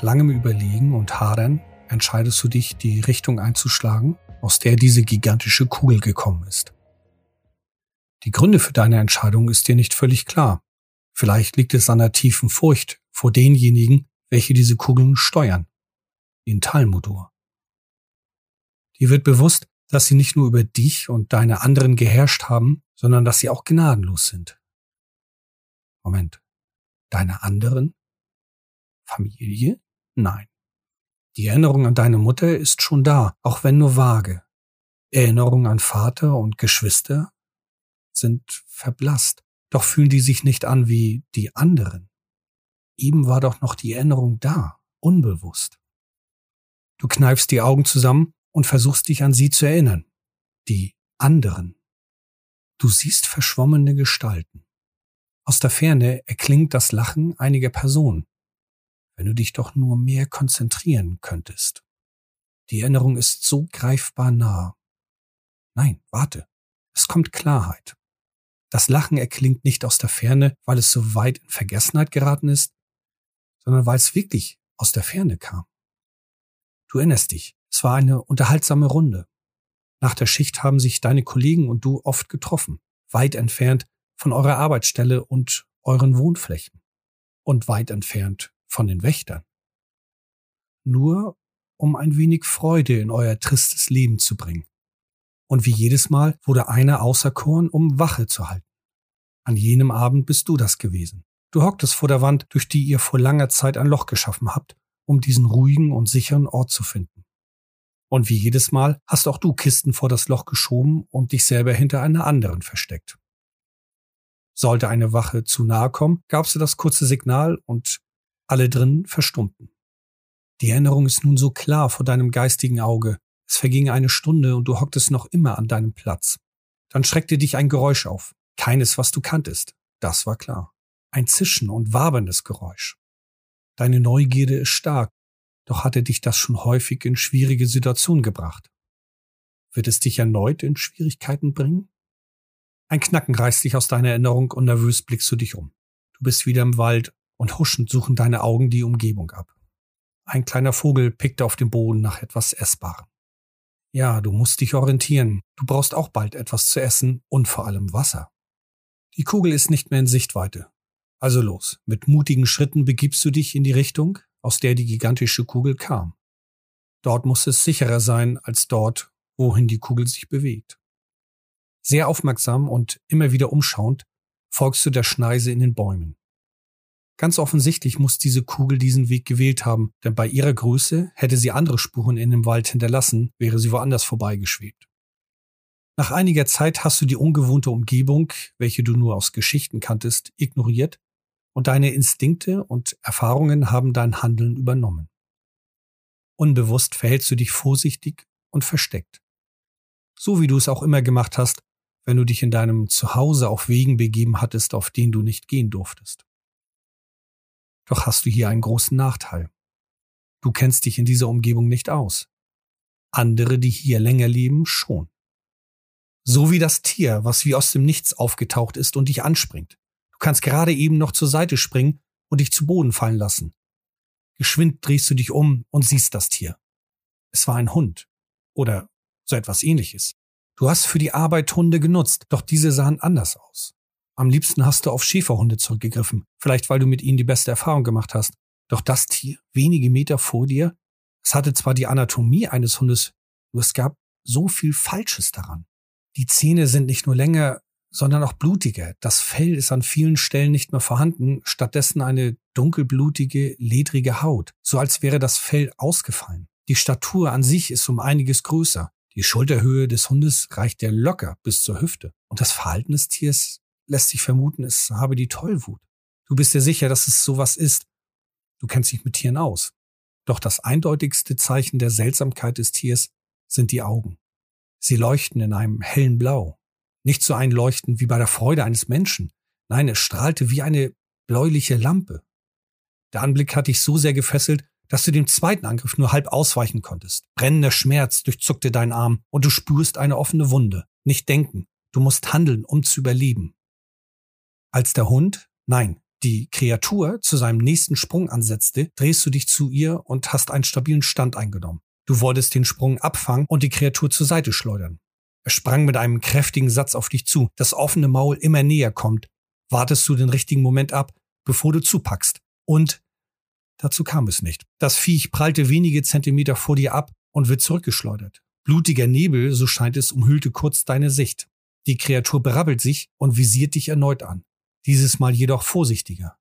Nach langem Überlegen und Hadern entscheidest du dich, die Richtung einzuschlagen, aus der diese gigantische Kugel gekommen ist. Die Gründe für deine Entscheidung ist dir nicht völlig klar. Vielleicht liegt es an der tiefen Furcht vor denjenigen, welche diese Kugeln steuern. Den Talmudur. Dir wird bewusst, dass sie nicht nur über dich und deine anderen geherrscht haben, sondern dass sie auch gnadenlos sind. Moment. Deine anderen? Familie? Nein. Die Erinnerung an deine Mutter ist schon da, auch wenn nur vage. Erinnerung an Vater und Geschwister sind verblasst, doch fühlen die sich nicht an wie die anderen. Eben war doch noch die Erinnerung da, unbewusst. Du kneifst die Augen zusammen und versuchst dich an sie zu erinnern. Die anderen. Du siehst verschwommene Gestalten. Aus der Ferne erklingt das Lachen einiger Personen. Wenn du dich doch nur mehr konzentrieren könntest. Die Erinnerung ist so greifbar nah. Nein, warte. Es kommt Klarheit. Das Lachen erklingt nicht aus der Ferne, weil es so weit in Vergessenheit geraten ist, sondern weil es wirklich aus der Ferne kam. Du erinnerst dich, es war eine unterhaltsame Runde. Nach der Schicht haben sich deine Kollegen und du oft getroffen, weit entfernt von eurer Arbeitsstelle und euren Wohnflächen und weit entfernt von den Wächtern. Nur um ein wenig Freude in euer tristes Leben zu bringen. Und wie jedes Mal wurde einer auserkoren, um Wache zu halten. An jenem Abend bist du das gewesen. Du hocktest vor der Wand, durch die ihr vor langer Zeit ein Loch geschaffen habt, um diesen ruhigen und sicheren Ort zu finden. Und wie jedes Mal hast auch du Kisten vor das Loch geschoben und dich selber hinter einer anderen versteckt. Sollte eine Wache zu nahe kommen, gabst du das kurze Signal und alle drinnen verstummten. Die Erinnerung ist nun so klar vor deinem geistigen Auge. Es verging eine Stunde und du hocktest noch immer an deinem Platz. Dann schreckte dich ein Geräusch auf. Keines, was du kanntest. Das war klar. Ein Zischen und waberndes Geräusch. Deine Neugierde ist stark doch hatte dich das schon häufig in schwierige Situationen gebracht. Wird es dich erneut in Schwierigkeiten bringen? Ein Knacken reißt dich aus deiner Erinnerung und nervös blickst du dich um. Du bist wieder im Wald und huschend suchen deine Augen die Umgebung ab. Ein kleiner Vogel pickt auf dem Boden nach etwas Essbarem. Ja, du musst dich orientieren. Du brauchst auch bald etwas zu essen und vor allem Wasser. Die Kugel ist nicht mehr in Sichtweite. Also los, mit mutigen Schritten begibst du dich in die Richtung, aus der die gigantische Kugel kam. Dort muss es sicherer sein als dort, wohin die Kugel sich bewegt. Sehr aufmerksam und immer wieder umschauend folgst du der Schneise in den Bäumen. Ganz offensichtlich muss diese Kugel diesen Weg gewählt haben, denn bei ihrer Größe hätte sie andere Spuren in dem Wald hinterlassen, wäre sie woanders vorbeigeschwebt. Nach einiger Zeit hast du die ungewohnte Umgebung, welche du nur aus Geschichten kanntest, ignoriert und deine Instinkte und Erfahrungen haben dein Handeln übernommen. Unbewusst verhältst du dich vorsichtig und versteckt. So wie du es auch immer gemacht hast, wenn du dich in deinem Zuhause auf Wegen begeben hattest, auf denen du nicht gehen durftest. Doch hast du hier einen großen Nachteil. Du kennst dich in dieser Umgebung nicht aus. Andere, die hier länger leben, schon. So wie das Tier, was wie aus dem Nichts aufgetaucht ist und dich anspringt kannst gerade eben noch zur Seite springen und dich zu Boden fallen lassen. Geschwind drehst du dich um und siehst das Tier. Es war ein Hund oder so etwas ähnliches. Du hast für die Arbeit Hunde genutzt, doch diese sahen anders aus. Am liebsten hast du auf Schäferhunde zurückgegriffen, vielleicht weil du mit ihnen die beste Erfahrung gemacht hast. Doch das Tier, wenige Meter vor dir, es hatte zwar die Anatomie eines Hundes, nur es gab so viel Falsches daran. Die Zähne sind nicht nur länger, sondern auch blutiger. Das Fell ist an vielen Stellen nicht mehr vorhanden, stattdessen eine dunkelblutige, ledrige Haut, so als wäre das Fell ausgefallen. Die Statur an sich ist um einiges größer. Die Schulterhöhe des Hundes reicht ja locker bis zur Hüfte. Und das Verhalten des Tiers lässt sich vermuten, es habe die Tollwut. Du bist dir sicher, dass es sowas ist. Du kennst dich mit Tieren aus. Doch das eindeutigste Zeichen der Seltsamkeit des Tiers sind die Augen. Sie leuchten in einem hellen Blau, nicht so einleuchtend wie bei der Freude eines Menschen. Nein, es strahlte wie eine bläuliche Lampe. Der Anblick hat dich so sehr gefesselt, dass du dem zweiten Angriff nur halb ausweichen konntest. Brennender Schmerz durchzuckte deinen Arm und du spürst eine offene Wunde. Nicht denken, du musst handeln, um zu überleben. Als der Hund, nein, die Kreatur zu seinem nächsten Sprung ansetzte, drehst du dich zu ihr und hast einen stabilen Stand eingenommen. Du wolltest den Sprung abfangen und die Kreatur zur Seite schleudern. Er sprang mit einem kräftigen Satz auf dich zu. Das offene Maul immer näher kommt. Wartest du den richtigen Moment ab, bevor du zupackst. Und dazu kam es nicht. Das Viech prallte wenige Zentimeter vor dir ab und wird zurückgeschleudert. Blutiger Nebel, so scheint es, umhüllte kurz deine Sicht. Die Kreatur berabbelt sich und visiert dich erneut an. Dieses Mal jedoch vorsichtiger.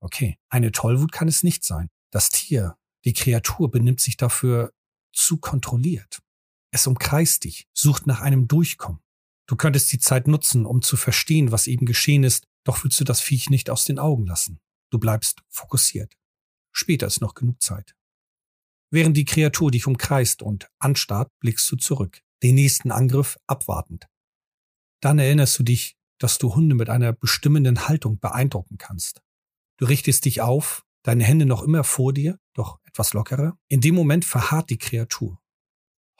Okay, eine Tollwut kann es nicht sein. Das Tier, die Kreatur benimmt sich dafür zu kontrolliert. Es umkreist dich, sucht nach einem Durchkommen. Du könntest die Zeit nutzen, um zu verstehen, was eben geschehen ist, doch willst du das Viech nicht aus den Augen lassen. Du bleibst fokussiert. Später ist noch genug Zeit. Während die Kreatur dich umkreist und anstarrt, blickst du zurück, den nächsten Angriff abwartend. Dann erinnerst du dich, dass du Hunde mit einer bestimmenden Haltung beeindrucken kannst. Du richtest dich auf, deine Hände noch immer vor dir, doch etwas lockerer. In dem Moment verharrt die Kreatur.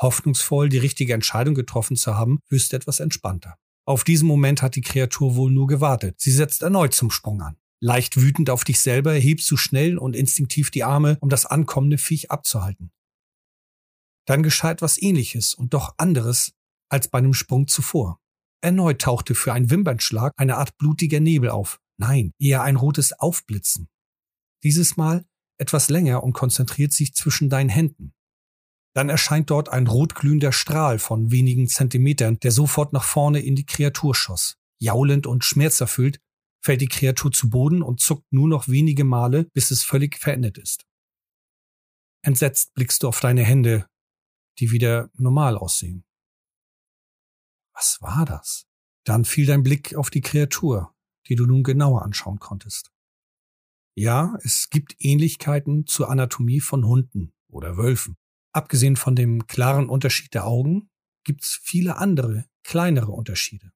Hoffnungsvoll, die richtige Entscheidung getroffen zu haben, wirst du etwas entspannter. Auf diesen Moment hat die Kreatur wohl nur gewartet. Sie setzt erneut zum Sprung an. Leicht wütend auf dich selber hebst du schnell und instinktiv die Arme, um das ankommende Viech abzuhalten. Dann geschah etwas ähnliches und doch anderes als bei einem Sprung zuvor. Erneut tauchte für einen Wimpernschlag eine Art blutiger Nebel auf. Nein, eher ein rotes Aufblitzen. Dieses Mal etwas länger und konzentriert sich zwischen deinen Händen. Dann erscheint dort ein rotglühender Strahl von wenigen Zentimetern, der sofort nach vorne in die Kreatur schoss. Jaulend und schmerzerfüllt fällt die Kreatur zu Boden und zuckt nur noch wenige Male, bis es völlig verendet ist. Entsetzt blickst du auf deine Hände, die wieder normal aussehen. Was war das? Dann fiel dein Blick auf die Kreatur, die du nun genauer anschauen konntest. Ja, es gibt Ähnlichkeiten zur Anatomie von Hunden oder Wölfen. Abgesehen von dem klaren Unterschied der Augen gibt's viele andere, kleinere Unterschiede.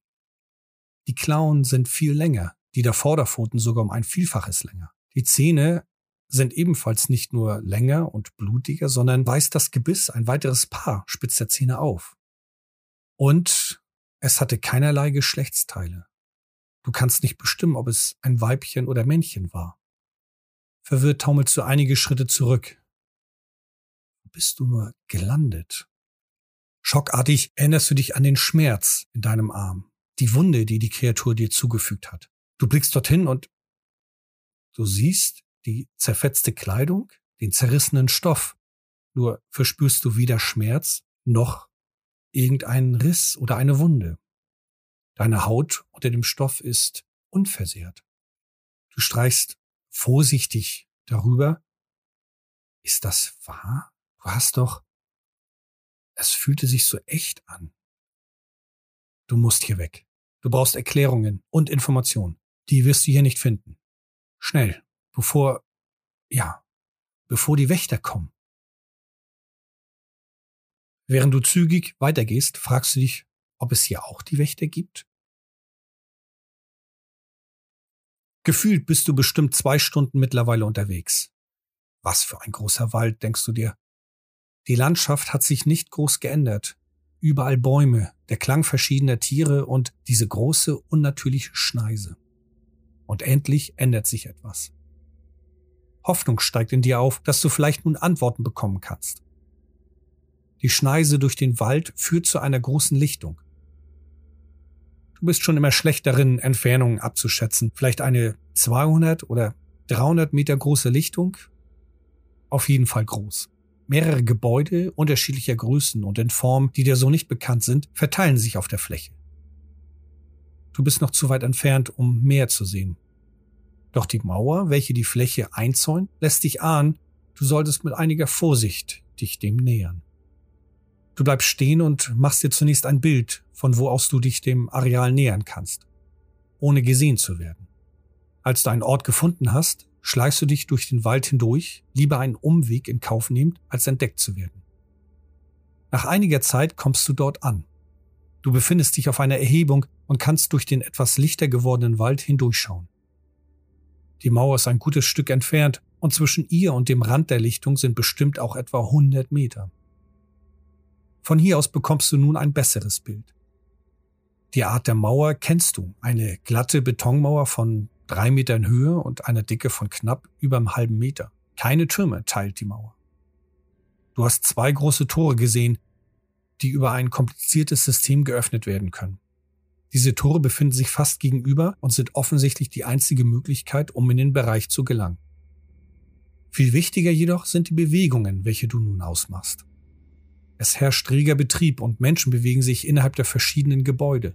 Die Klauen sind viel länger, die der Vorderpfoten sogar um ein Vielfaches länger. Die Zähne sind ebenfalls nicht nur länger und blutiger, sondern weist das Gebiss ein weiteres Paar spitzt der Zähne auf. Und es hatte keinerlei Geschlechtsteile. Du kannst nicht bestimmen, ob es ein Weibchen oder Männchen war. Verwirrt taumelst du einige Schritte zurück. Bist du nur gelandet? Schockartig erinnerst du dich an den Schmerz in deinem Arm, die Wunde, die die Kreatur dir zugefügt hat. Du blickst dorthin und du siehst die zerfetzte Kleidung, den zerrissenen Stoff. Nur verspürst du weder Schmerz noch irgendeinen Riss oder eine Wunde. Deine Haut unter dem Stoff ist unversehrt. Du streichst vorsichtig darüber. Ist das wahr? Du hast doch. Es fühlte sich so echt an. Du musst hier weg. Du brauchst Erklärungen und Informationen. Die wirst du hier nicht finden. Schnell, bevor, ja, bevor die Wächter kommen. Während du zügig weitergehst, fragst du dich, ob es hier auch die Wächter gibt? Gefühlt bist du bestimmt zwei Stunden mittlerweile unterwegs. Was für ein großer Wald, denkst du dir. Die Landschaft hat sich nicht groß geändert. Überall Bäume, der Klang verschiedener Tiere und diese große, unnatürliche Schneise. Und endlich ändert sich etwas. Hoffnung steigt in dir auf, dass du vielleicht nun Antworten bekommen kannst. Die Schneise durch den Wald führt zu einer großen Lichtung. Du bist schon immer schlecht darin, Entfernungen abzuschätzen. Vielleicht eine 200 oder 300 Meter große Lichtung? Auf jeden Fall groß. Mehrere Gebäude unterschiedlicher Größen und in Form, die dir so nicht bekannt sind, verteilen sich auf der Fläche. Du bist noch zu weit entfernt, um mehr zu sehen. Doch die Mauer, welche die Fläche einzäunt, lässt dich ahnen, du solltest mit einiger Vorsicht dich dem nähern. Du bleibst stehen und machst dir zunächst ein Bild, von wo aus du dich dem Areal nähern kannst, ohne gesehen zu werden. Als du einen Ort gefunden hast, schleichst du dich durch den Wald hindurch, lieber einen Umweg in Kauf nehmend, als entdeckt zu werden. Nach einiger Zeit kommst du dort an. Du befindest dich auf einer Erhebung und kannst durch den etwas lichter gewordenen Wald hindurchschauen. Die Mauer ist ein gutes Stück entfernt und zwischen ihr und dem Rand der Lichtung sind bestimmt auch etwa 100 Meter. Von hier aus bekommst du nun ein besseres Bild. Die Art der Mauer kennst du, eine glatte Betonmauer von drei Meter in Höhe und einer Dicke von knapp über einem halben Meter. Keine Türme teilt die Mauer. Du hast zwei große Tore gesehen, die über ein kompliziertes System geöffnet werden können. Diese Tore befinden sich fast gegenüber und sind offensichtlich die einzige Möglichkeit, um in den Bereich zu gelangen. Viel wichtiger jedoch sind die Bewegungen, welche du nun ausmachst. Es herrscht reger Betrieb und Menschen bewegen sich innerhalb der verschiedenen Gebäude.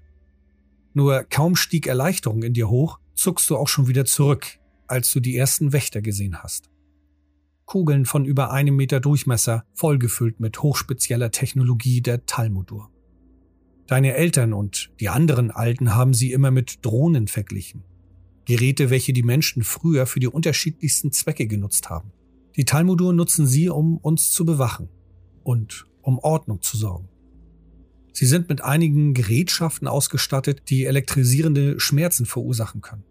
Nur kaum stieg Erleichterung in dir hoch, zuckst du auch schon wieder zurück, als du die ersten Wächter gesehen hast. Kugeln von über einem Meter Durchmesser, vollgefüllt mit hochspezieller Technologie der Talmudur. Deine Eltern und die anderen Alten haben sie immer mit Drohnen verglichen. Geräte, welche die Menschen früher für die unterschiedlichsten Zwecke genutzt haben. Die Talmudur nutzen sie, um uns zu bewachen und um Ordnung zu sorgen. Sie sind mit einigen Gerätschaften ausgestattet, die elektrisierende Schmerzen verursachen können.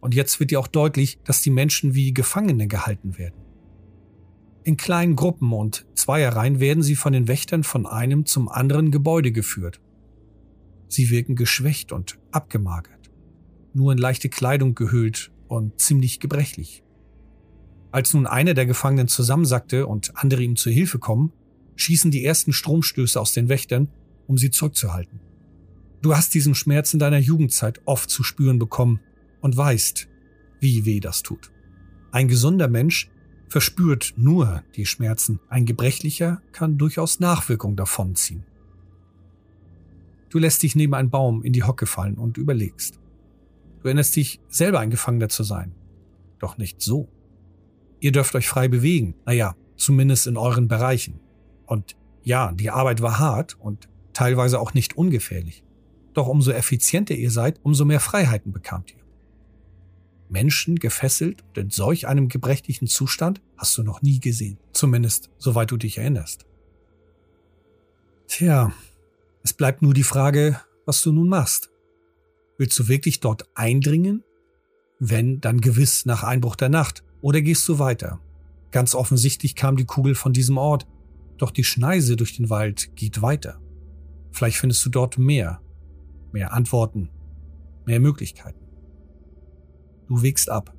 Und jetzt wird dir auch deutlich, dass die Menschen wie Gefangene gehalten werden. In kleinen Gruppen und Zweierreihen werden sie von den Wächtern von einem zum anderen Gebäude geführt. Sie wirken geschwächt und abgemagert, nur in leichte Kleidung gehüllt und ziemlich gebrechlich. Als nun einer der Gefangenen zusammensackte und andere ihm zur Hilfe kommen, schießen die ersten Stromstöße aus den Wächtern, um sie zurückzuhalten. Du hast diesen Schmerz in deiner Jugendzeit oft zu spüren bekommen und weißt, wie weh das tut. Ein gesunder Mensch verspürt nur die Schmerzen, ein Gebrechlicher kann durchaus Nachwirkung davonziehen. Du lässt dich neben einen Baum in die Hocke fallen und überlegst. Du erinnerst dich, selber ein Gefangener zu sein. Doch nicht so. Ihr dürft euch frei bewegen, naja, zumindest in euren Bereichen. Und ja, die Arbeit war hart und teilweise auch nicht ungefährlich. Doch umso effizienter ihr seid, umso mehr Freiheiten bekamt ihr. Menschen gefesselt und in solch einem gebrechlichen Zustand hast du noch nie gesehen. Zumindest soweit du dich erinnerst. Tja, es bleibt nur die Frage, was du nun machst. Willst du wirklich dort eindringen? Wenn, dann gewiss nach Einbruch der Nacht. Oder gehst du weiter? Ganz offensichtlich kam die Kugel von diesem Ort, doch die Schneise durch den Wald geht weiter. Vielleicht findest du dort mehr, mehr Antworten, mehr Möglichkeiten. Du wägst ab.